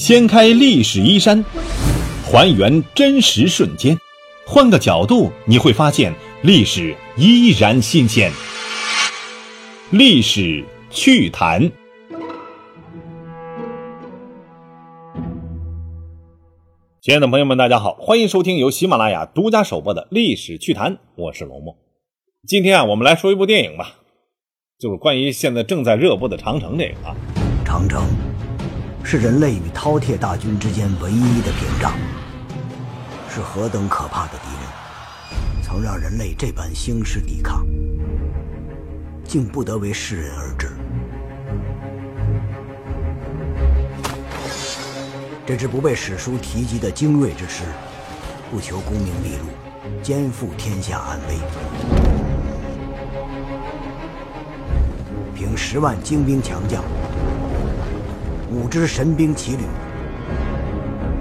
掀开历史衣衫，还原真实瞬间，换个角度你会发现历史依然新鲜。历史趣谈。亲爱的朋友们，大家好，欢迎收听由喜马拉雅独家首播的《历史趣谈》，我是龙梦。今天啊，我们来说一部电影吧。就是关于现在正在热播的长城这个啊，长城是人类与饕餮大军之间唯一的屏障，是何等可怕的敌人，曾让人类这般兴师抵抗，竟不得为世人而知。这支不被史书提及的精锐之师，不求功名利禄，肩负天下安危。凭十万精兵强将，五支神兵骑旅，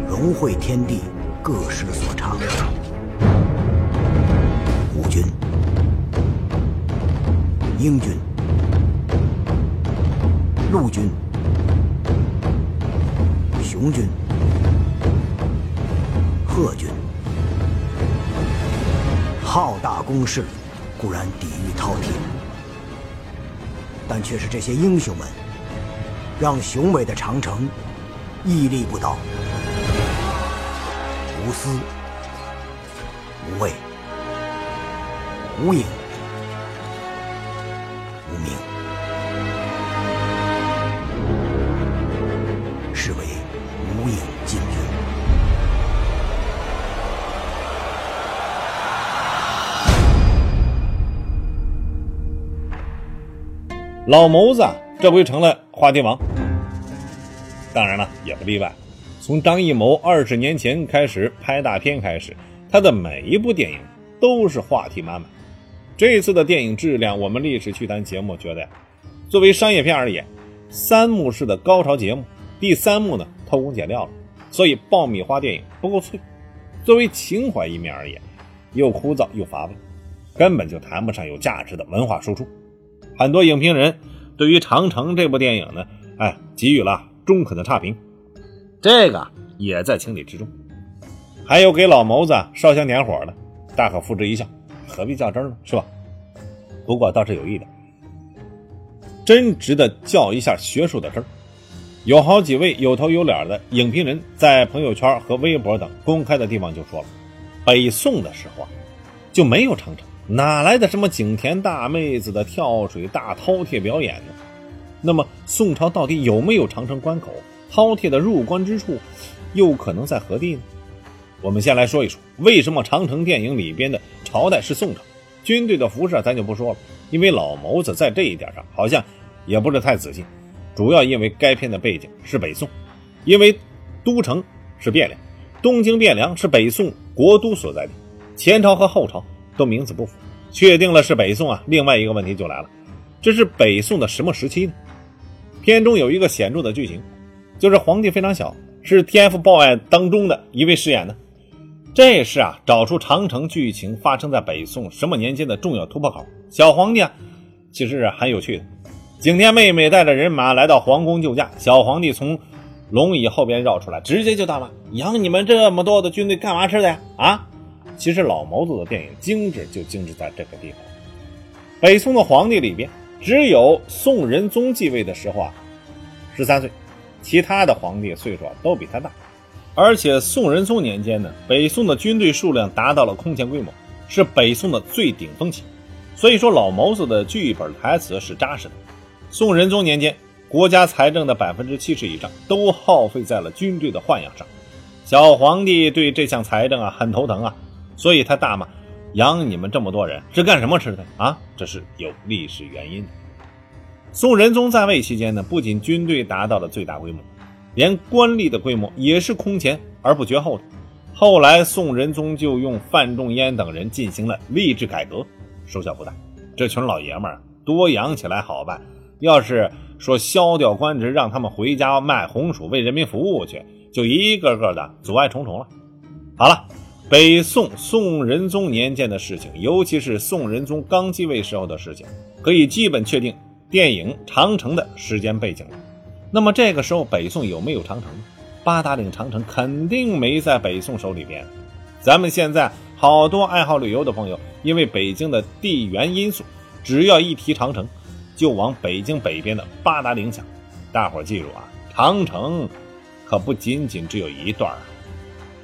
融汇天地各师所长，吴军、英军、陆军、雄军、贺军，浩大攻势，固然抵御饕餮。但却是这些英雄们，让雄伟的长城屹立不倒，无私、无畏、无影、无名，是为无影进军。老谋子这回成了话题王，当然了，也不例外。从张艺谋二十年前开始拍大片开始，他的每一部电影都是话题满满。这次的电影质量，我们历史趣谈节目觉得呀，作为商业片而言，三幕式的高潮节目，第三幕呢偷工减料了，所以爆米花电影不够脆。作为情怀一面而言，又枯燥又乏味，根本就谈不上有价值的文化输出。很多影评人对于《长城》这部电影呢，哎，给予了中肯的差评，这个也在情理之中。还有给老谋子烧香点火的，大可付之一笑，何必较真呢？是吧？不过倒是有一点，真值得较一下学术的真有好几位有头有脸的影评人，在朋友圈和微博等公开的地方就说了，北宋的时候啊，就没有长城。哪来的什么景田大妹子的跳水大饕餮表演呢？那么宋朝到底有没有长城关口？饕餮的入关之处又可能在何地呢？我们先来说一说，为什么长城电影里边的朝代是宋朝？军队的服饰咱就不说了，因为老谋子在这一点上好像也不是太仔细。主要因为该片的背景是北宋，因为都城是汴梁，东京汴梁是北宋国都所在地，前朝和后朝。都名字不符，确定了是北宋啊。另外一个问题就来了，这是北宋的什么时期呢？片中有一个显著的剧情，就是皇帝非常小，是 TF 报案当中的一位饰演的。这是啊，找出长城剧情发生在北宋什么年间的重要突破口。小皇帝啊，其实是很有趣的。景天妹妹带着人马来到皇宫救驾，小皇帝从龙椅后边绕出来，直接就大骂：“养你们这么多的军队干嘛吃的呀？啊！”其实老谋子的电影精致就精致在这个地方。北宋的皇帝里边，只有宋仁宗继位的时候啊，十三岁，其他的皇帝岁数都比他大。而且宋仁宗年间呢，北宋的军队数量达到了空前规模，是北宋的最顶峰期。所以说老谋子的剧本台词是扎实的。宋仁宗年间，国家财政的百分之七十以上都耗费在了军队的豢养上，小皇帝对这项财政啊很头疼啊。所以他大骂：“养你们这么多人是干什么吃的啊？”这是有历史原因的。宋仁宗在位期间呢，不仅军队达到了最大规模，连官吏的规模也是空前而不绝后的。后来宋仁宗就用范仲淹等人进行了吏治改革，收效不大。这群老爷们儿多养起来好办，要是说削掉官职，让他们回家卖红薯为人民服务去，就一个个的阻碍重重了。好了。北宋宋仁宗年间的事情，尤其是宋仁宗刚继位时候的事情，可以基本确定电影《长城》的时间背景了。那么这个时候北宋有没有长城？八达岭长城肯定没在北宋手里边。咱们现在好多爱好旅游的朋友，因为北京的地缘因素，只要一提长城，就往北京北边的八达岭想。大伙记住啊，长城可不仅仅只有一段啊。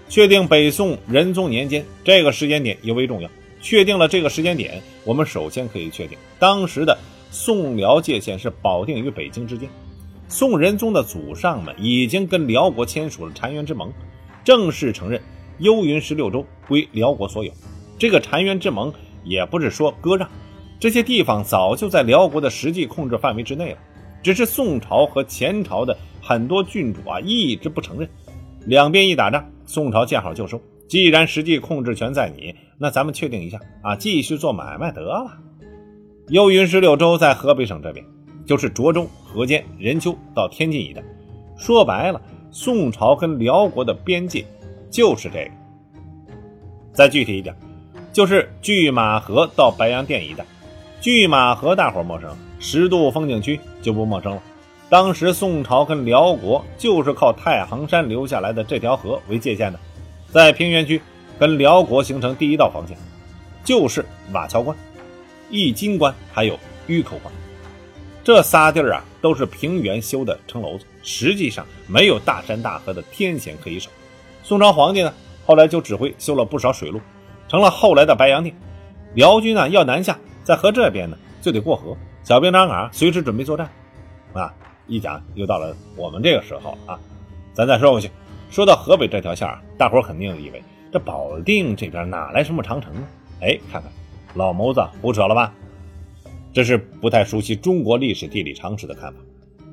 确定北宋仁宗年间这个时间点尤为重要。确定了这个时间点，我们首先可以确定，当时的宋辽界限是保定与北京之间。宋仁宗的祖上们已经跟辽国签署了澶渊之盟，正式承认幽云十六州归辽国所有。这个澶渊之盟也不是说割让，这些地方早就在辽国的实际控制范围之内了，只是宋朝和前朝的很多郡主啊一直不承认。两边一打仗，宋朝见好就收。既然实际控制权在你，那咱们确定一下啊，继续做买卖得了。幽云十六州在河北省这边，就是涿州、河间、任丘到天津一带。说白了，宋朝跟辽国的边界就是这个。再具体一点，就是拒马河到白洋淀一带。拒马河大伙陌生，十渡风景区就不陌生了。当时宋朝跟辽国就是靠太行山留下来的这条河为界限的。在平原区跟辽国形成第一道防线，就是瓦桥关、易金关还有峪口关。这仨地儿啊，都是平原修的城楼子，实际上没有大山大河的天险可以守。宋朝皇帝呢，后来就指挥修了不少水路，成了后来的白洋淀。辽军呢要南下，在河这边呢就得过河，小兵张嘎随时准备作战。啊，一讲又到了我们这个时候啊，咱再说回去。说到河北这条线啊，大伙肯定以为这保定这边哪来什么长城呢？哎，看看老谋子胡扯了吧？这是不太熟悉中国历史地理常识的看法。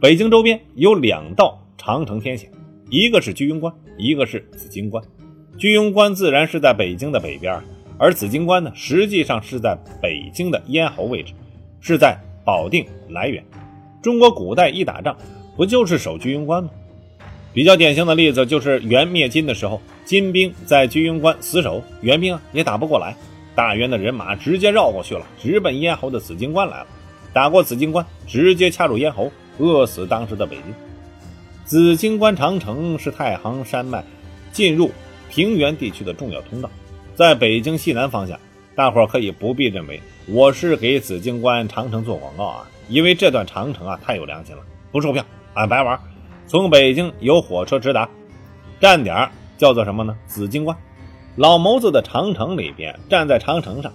北京周边有两道长城天险，一个是居庸关，一个是紫荆关。居庸关自然是在北京的北边，而紫荆关呢，实际上是在北京的咽喉位置，是在保定涞源。中国古代一打仗，不就是守居庸关吗？比较典型的例子就是元灭金的时候，金兵在居庸关死守，元兵啊也打不过来，大元的人马直接绕过去了，直奔咽喉的紫荆关来了。打过紫荆关，直接掐住咽喉，饿死当时的北军。紫荆关长城是太行山脉进入平原地区的重要通道，在北京西南方向，大伙可以不必认为我是给紫荆关长城做广告啊，因为这段长城啊太有良心了，不售票，俺白玩。从北京有火车直达，站点叫做什么呢？紫荆关。老谋子的长城里边，站在长城上，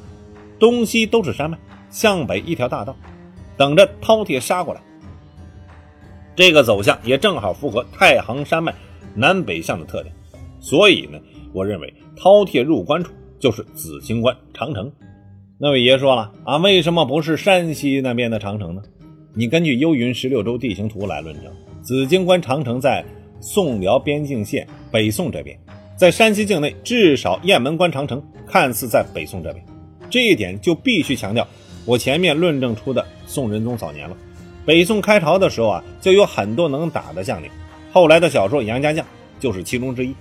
东西都是山脉，向北一条大道，等着饕餮杀过来。这个走向也正好符合太行山脉南北向的特点，所以呢，我认为饕餮入关处就是紫荆关长城。那位爷说了啊，为什么不是山西那边的长城呢？你根据幽云十六州地形图来论证。紫荆关长城在宋辽边境线北宋这边，在山西境内，至少雁门关长城看似在北宋这边，这一点就必须强调我前面论证出的宋仁宗早年了。北宋开朝的时候啊，就有很多能打的将领，后来的小说杨家将就是其中之一。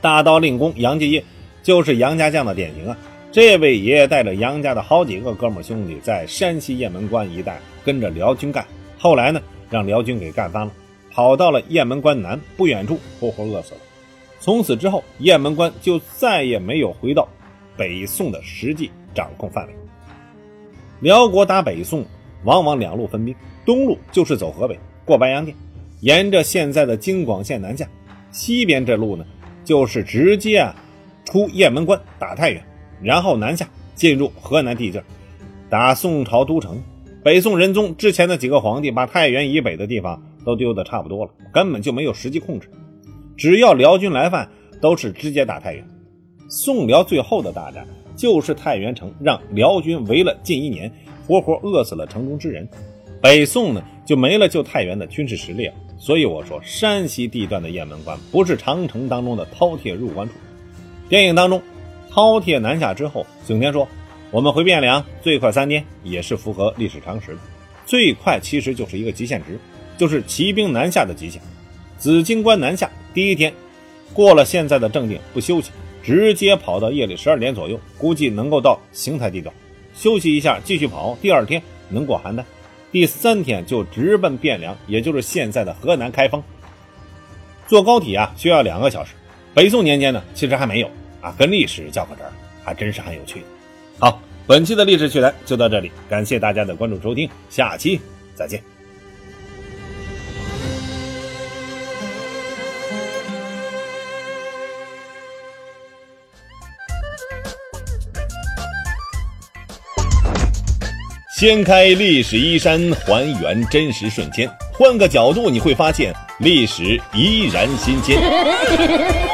大刀令公杨继业就是杨家将的典型啊。这位爷爷带着杨家的好几个哥们兄弟，在山西雁门关一带跟着辽军干，后来呢？让辽军给干翻了，跑到了雁门关南不远处，活活饿死了。从此之后，雁门关就再也没有回到北宋的实际掌控范围。辽国打北宋，往往两路分兵，东路就是走河北，过白洋淀，沿着现在的京广线南下；西边这路呢，就是直接啊出雁门关打太原，然后南下进入河南地界，打宋朝都城。北宋仁宗之前的几个皇帝把太原以北的地方都丢得差不多了，根本就没有实际控制。只要辽军来犯，都是直接打太原。宋辽最后的大战就是太原城，让辽军围了近一年，活活饿死了城中之人。北宋呢就没了救太原的军事实力了。所以我说，山西地段的雁门关不是长城当中的饕餮入关处。电影当中，饕餮南下之后，景天说。我们回汴梁最快三天，也是符合历史常识的。最快其实就是一个极限值，就是骑兵南下的极限。紫荆关南下第一天，过了现在的正定不休息，直接跑到夜里十二点左右，估计能够到邢台地段休息一下，继续跑。第二天能过邯郸，第三天就直奔汴梁，也就是现在的河南开封。坐高铁啊需要两个小时。北宋年间呢，其实还没有啊，跟历史较个真儿，还真是很有趣。好，本期的历史趣谈就到这里，感谢大家的关注收听，下期再见。掀开历史衣衫，还原真实瞬间，换个角度你会发现历史依然新鲜。